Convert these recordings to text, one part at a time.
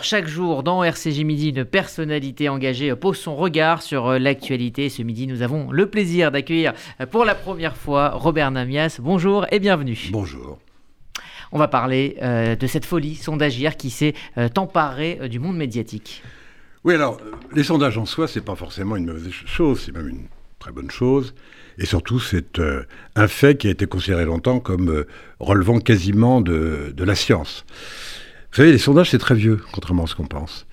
Chaque jour dans RCJ Midi, une personnalité engagée pose son regard sur euh, l'actualité. Ce midi, nous avons le plaisir d'accueillir euh, pour la première fois Robert Namias. Bonjour et bienvenue. Bonjour. On va parler euh, de cette folie sondagière qui s'est emparée du monde médiatique. Oui, alors, les sondages en soi, c'est pas forcément une mauvaise chose, c'est même une très bonne chose. Et surtout, c'est un fait qui a été considéré longtemps comme relevant quasiment de, de la science. Vous savez, les sondages, c'est très vieux, contrairement à ce qu'on pense.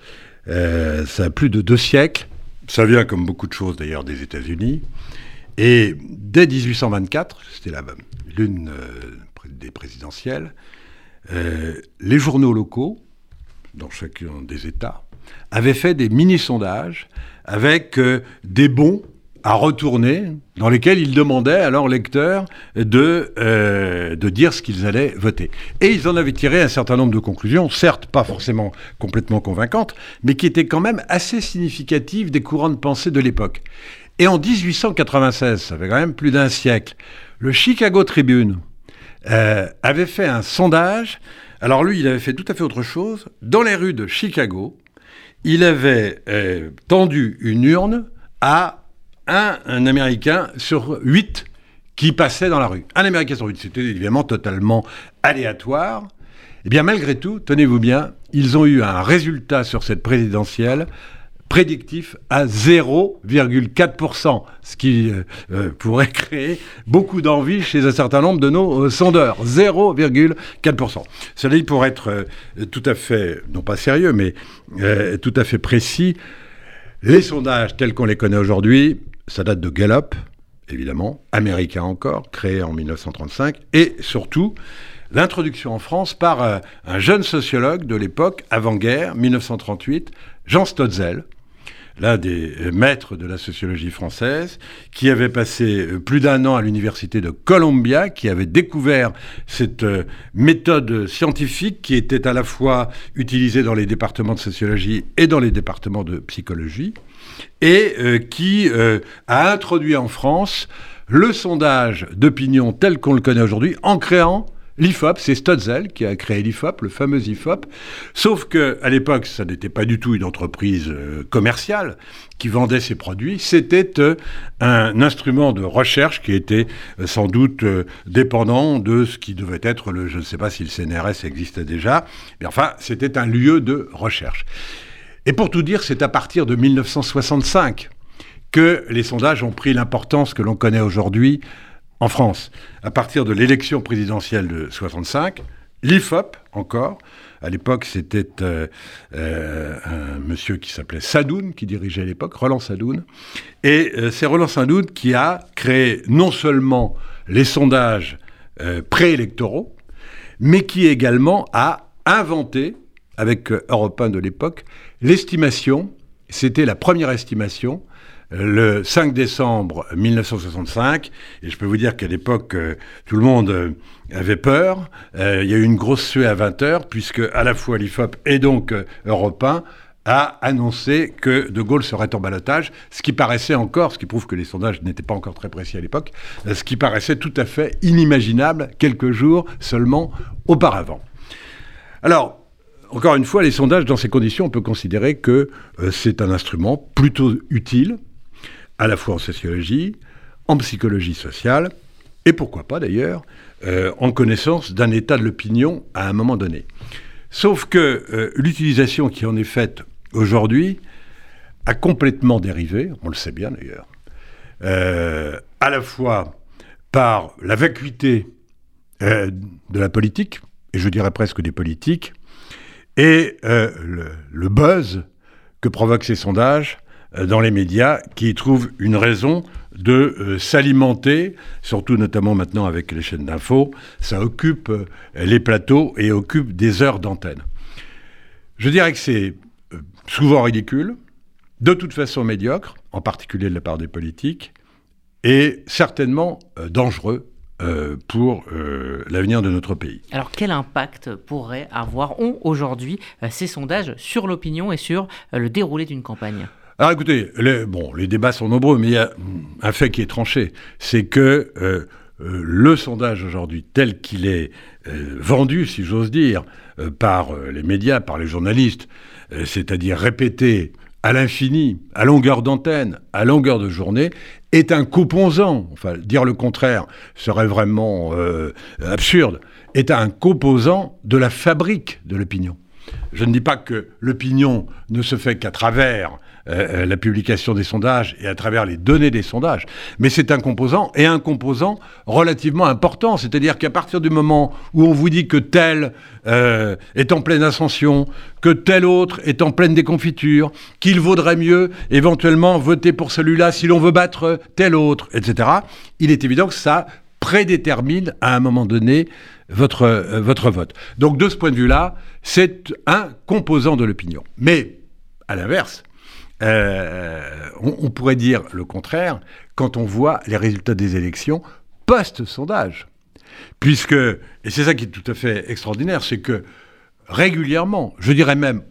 Euh, ça a plus de deux siècles. Ça vient, comme beaucoup de choses d'ailleurs, des États-Unis. Et dès 1824, c'était l'une euh, des présidentielles, euh, les journaux locaux, dans chacun des États, avaient fait des mini-sondages avec des bons à retourner, dans lesquels ils demandaient à leurs lecteurs de, euh, de dire ce qu'ils allaient voter. Et ils en avaient tiré un certain nombre de conclusions, certes pas forcément complètement convaincantes, mais qui étaient quand même assez significatives des courants de pensée de l'époque. Et en 1896, ça fait quand même plus d'un siècle, le Chicago Tribune euh, avait fait un sondage. Alors lui, il avait fait tout à fait autre chose. Dans les rues de Chicago, il avait euh, tendu une urne à un, Américain sur huit qui passait dans la rue. Un Américain sur huit. C'était évidemment totalement aléatoire. Eh bien, malgré tout, tenez-vous bien, ils ont eu un résultat sur cette présidentielle prédictif à 0,4%, ce qui euh, euh, pourrait créer beaucoup d'envie chez un certain nombre de nos euh, sondeurs. 0,4%. Cela dit, pour être tout à fait, non pas sérieux, mais tout à fait précis, les sondages tels qu'on les connaît aujourd'hui ça date de Gallup, évidemment, américain encore, créé en 1935, et surtout l'introduction en France par euh, un jeune sociologue de l'époque, avant-guerre, 1938, Jean Stotzel, l'un des euh, maîtres de la sociologie française, qui avait passé euh, plus d'un an à l'université de Columbia, qui avait découvert cette méthode scientifique qui était à la fois utilisée dans les départements de sociologie et dans les départements de psychologie et euh, qui euh, a introduit en France le sondage d'opinion tel qu'on le connaît aujourd'hui en créant l'IFOP, c'est Stotzel qui a créé l'IFOP, le fameux IFOP. Sauf que à l'époque, ça n'était pas du tout une entreprise euh, commerciale qui vendait ses produits. C'était un instrument de recherche qui était sans doute dépendant de ce qui devait être le, je ne sais pas si le CNRS existait déjà, mais enfin, c'était un lieu de recherche. Et pour tout dire, c'est à partir de 1965 que les sondages ont pris l'importance que l'on connaît aujourd'hui en France. À partir de l'élection présidentielle de 65, l'IFOP encore, à l'époque c'était euh, euh, un monsieur qui s'appelait Sadoun, qui dirigeait à l'époque, Roland Sadoun, et euh, c'est Roland Sadoun qui a créé non seulement les sondages préélectoraux, mais qui également a inventé avec Europe 1 de l'époque, l'estimation, c'était la première estimation, euh, le 5 décembre 1965, et je peux vous dire qu'à l'époque, euh, tout le monde avait peur. il y a eu une grosse suée à 20 heures, puisque à la fois l'IFOP et donc Europe 1 a annoncé que De Gaulle serait en balotage, ce qui paraissait encore, ce qui prouve que les sondages n'étaient pas encore très précis à l'époque, ce qui paraissait tout à fait inimaginable quelques jours seulement auparavant. Alors, encore une fois, les sondages, dans ces conditions, on peut considérer que euh, c'est un instrument plutôt utile, à la fois en sociologie, en psychologie sociale, et pourquoi pas d'ailleurs, euh, en connaissance d'un état de l'opinion à un moment donné. Sauf que euh, l'utilisation qui en est faite aujourd'hui a complètement dérivé, on le sait bien d'ailleurs, à la fois par la vacuité de la politique, et je dirais presque des politiques, et euh, le, buzz que provoquent ces sondages euh, dans les médias qui trouvent une raison de euh, s'alimenter, surtout notamment maintenant avec les chaînes d'infos, ça occupe les plateaux et occupe des heures d'antenne. Je dirais que c'est souvent ridicule, de toute façon médiocre, en particulier de la part des politiques, et certainement dangereux euh, pour euh, l'avenir de notre pays. Alors quel impact pourraient avoir, ont aujourd'hui euh, ces sondages sur l'opinion et sur le déroulé d'une campagne? Alors écoutez, les, bon, les débats sont nombreux, mais il y a un fait qui est tranché, c'est que le sondage aujourd'hui tel qu'il est vendu, si j'ose dire, par les médias, par les journalistes, c'est-à-dire répété à l'infini, à longueur d'antenne, à longueur de journée, est un composant, enfin dire le contraire serait vraiment euh, absurde, est un composant de la fabrique de l'opinion. Je ne dis pas que l'opinion ne se fait qu'à travers euh, euh, la publication des sondages et à travers les données des sondages. Mais c'est un composant et un composant relativement important. C'est-à-dire qu'à partir du moment où on vous dit que tel euh, est en pleine ascension, que tel autre est en pleine déconfiture, qu'il vaudrait mieux éventuellement voter pour celui-là si l'on veut battre tel autre, etc., il est évident que ça prédétermine à un moment donné votre, votre vote. Donc de ce point de vue-là, c'est un composant de l'opinion. Mais à l'inverse, euh, on, pourrait dire le contraire quand on voit les résultats des élections post-sondage. Puisque, et c'est ça qui est tout à fait extraordinaire, c'est que régulièrement, je dirais même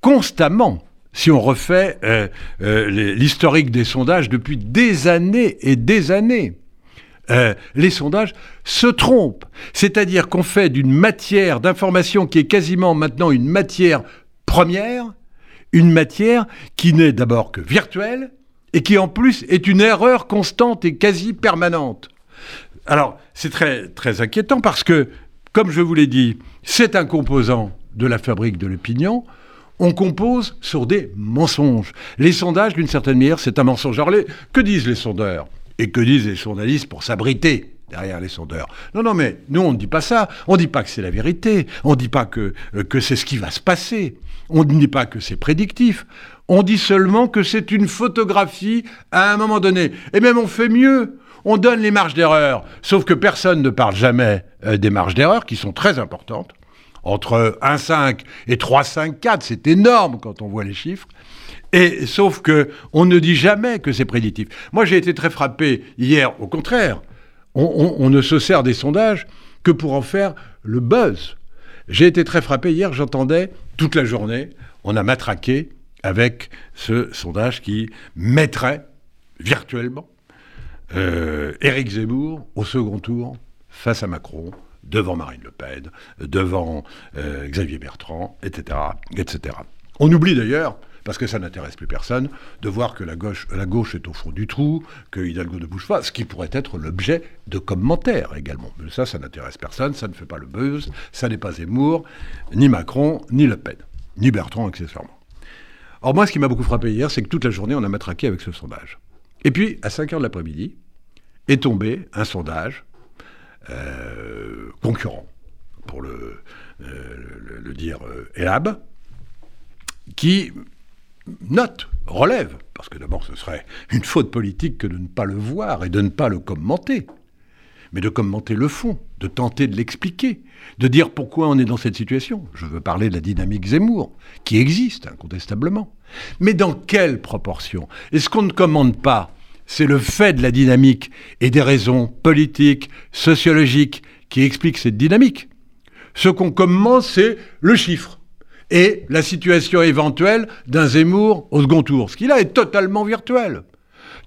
constamment, si on refait euh, euh, l'historique des sondages depuis des années et des années, les sondages se trompent. C'est-à-dire qu'on fait d'une matière d'information qui est quasiment maintenant une matière première, une matière qui n'est d'abord que virtuelle et qui en plus est une erreur constante et quasi permanente. Alors, c'est très, inquiétant parce que, comme je vous l'ai dit, c'est un composant de la fabrique de l'opinion. On compose sur des mensonges. Les sondages, d'une certaine manière, c'est un mensonge. Alors, que disent les sondeurs? Et que disent les journalistes pour s'abriter derrière les sondeurs? Non, non, mais nous, on ne dit pas ça. On ne dit pas que c'est la vérité. On ne dit pas que, euh, que c'est ce qui va se passer. On ne dit pas que c'est prédictif. On dit seulement que c'est une photographie à un moment donné. Et même on fait mieux. On donne les marges d'erreur. Sauf que personne ne parle jamais euh, des marges d'erreur, qui sont très importantes. Entre 1,5 et 3,5, c'est énorme quand on voit les chiffres. Et sauf que on ne dit jamais que c'est prédictif. Moi, j'ai été très frappé hier, au contraire on, ne se sert des sondages que pour en faire le buzz. J'ai été très frappé hier, j'entendais toute la journée, on a matraqué avec ce sondage qui mettrait virtuellement euh, Éric Zemmour au second tour face à Macron, devant Marine Le Pen, devant euh, Xavier Bertrand, etc., etc. On oublie d'ailleurs parce que ça n'intéresse plus personne, de voir que la gauche, la gauche est au fond du trou, que Hidalgo ne bouge pas, ce qui pourrait être l'objet de commentaires également. Mais ça, ça n'intéresse personne, ça ne fait pas le buzz, ça n'est pas Zemmour, ni Macron, ni Le Pen, ni Bertrand accessoirement. Or moi, ce qui m'a beaucoup frappé hier, c'est que toute la journée, on a matraqué avec ce sondage. Et puis, à 5 h de l'après-midi, est tombé un sondage euh, concurrent, pour le, euh, le, dire euh, ELAB, qui note, relève, parce que d'abord ce serait une faute politique que de ne pas le voir et de ne pas le commenter, mais de commenter le fond, de tenter de l'expliquer, de dire pourquoi on est dans cette situation. Je veux parler de la dynamique Zemmour, qui existe incontestablement. Mais dans quelle proportion? Et ce qu'on ne commande pas, c'est le fait de la dynamique et des raisons politiques, sociologiques qui expliquent cette dynamique. Ce qu'on commande, c'est le chiffre et la situation éventuelle d'un Zemmour au second tour. Ce qui là est totalement virtuel,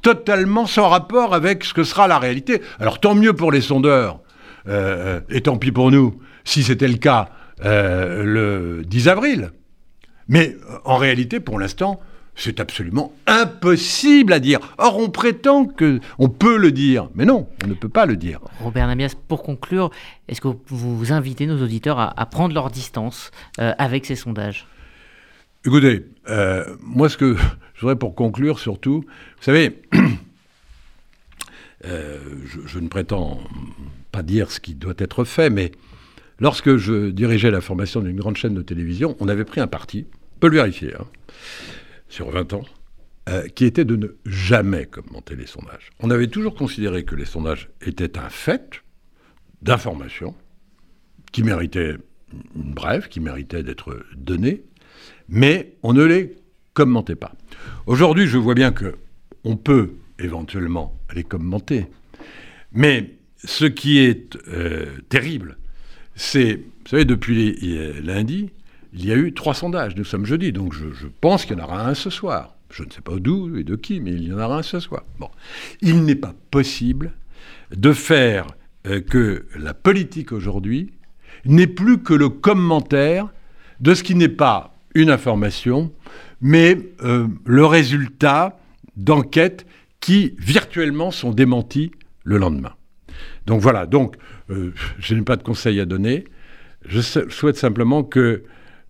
totalement sans rapport avec ce que sera la réalité. Alors tant mieux pour les sondeurs, euh, et tant pis pour nous, si c'était le cas euh, le 10 avril. Mais en réalité, pour l'instant, c'est absolument impossible à dire. Or, on prétend que on peut le dire, mais non, on ne peut pas le dire. Robert Namias, pour conclure, est-ce que vous invitez nos auditeurs à, prendre leur distance euh, avec ces sondages? Écoutez, euh, moi, ce que je voudrais pour conclure, surtout, vous savez, euh, je, je, ne prétends pas dire ce qui doit être fait, mais lorsque je dirigeais la formation d'une grande chaîne de télévision, on avait pris un parti, on peut le vérifier, hein, sur 20 ans, euh, qui était de ne jamais commenter les sondages. On avait toujours considéré que les sondages étaient un fait d'information qui méritait une brève, qui méritait d'être donné, mais on ne les commentait pas. Aujourd'hui, je vois bien que on peut éventuellement les commenter, mais ce qui est euh, terrible, c'est, vous savez, depuis lundi, il y a eu trois sondages. Nous sommes jeudi, donc je, pense qu'il y en aura un ce soir. Je ne sais pas d'où et de qui, mais il y en aura un ce soir. Il n'est pas possible de faire euh, que la politique aujourd'hui n'est plus que le commentaire de ce qui n'est pas une information, mais euh, le résultat d'enquêtes qui virtuellement sont démenties le lendemain. Donc voilà, donc euh, je n'ai pas de conseils à donner. Je souhaite simplement que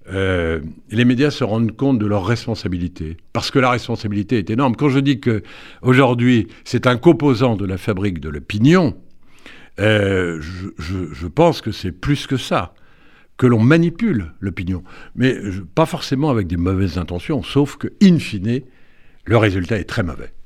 euh, les médias se rendent compte de leur responsabilité, parce que la responsabilité est énorme. Quand je dis que aujourd'hui c'est un composant de la fabrique de l'opinion, euh, je, pense que c'est plus que ça, que l'on manipule l'opinion, mais pas forcément avec des mauvaises intentions, sauf que, in fine, le résultat est très mauvais.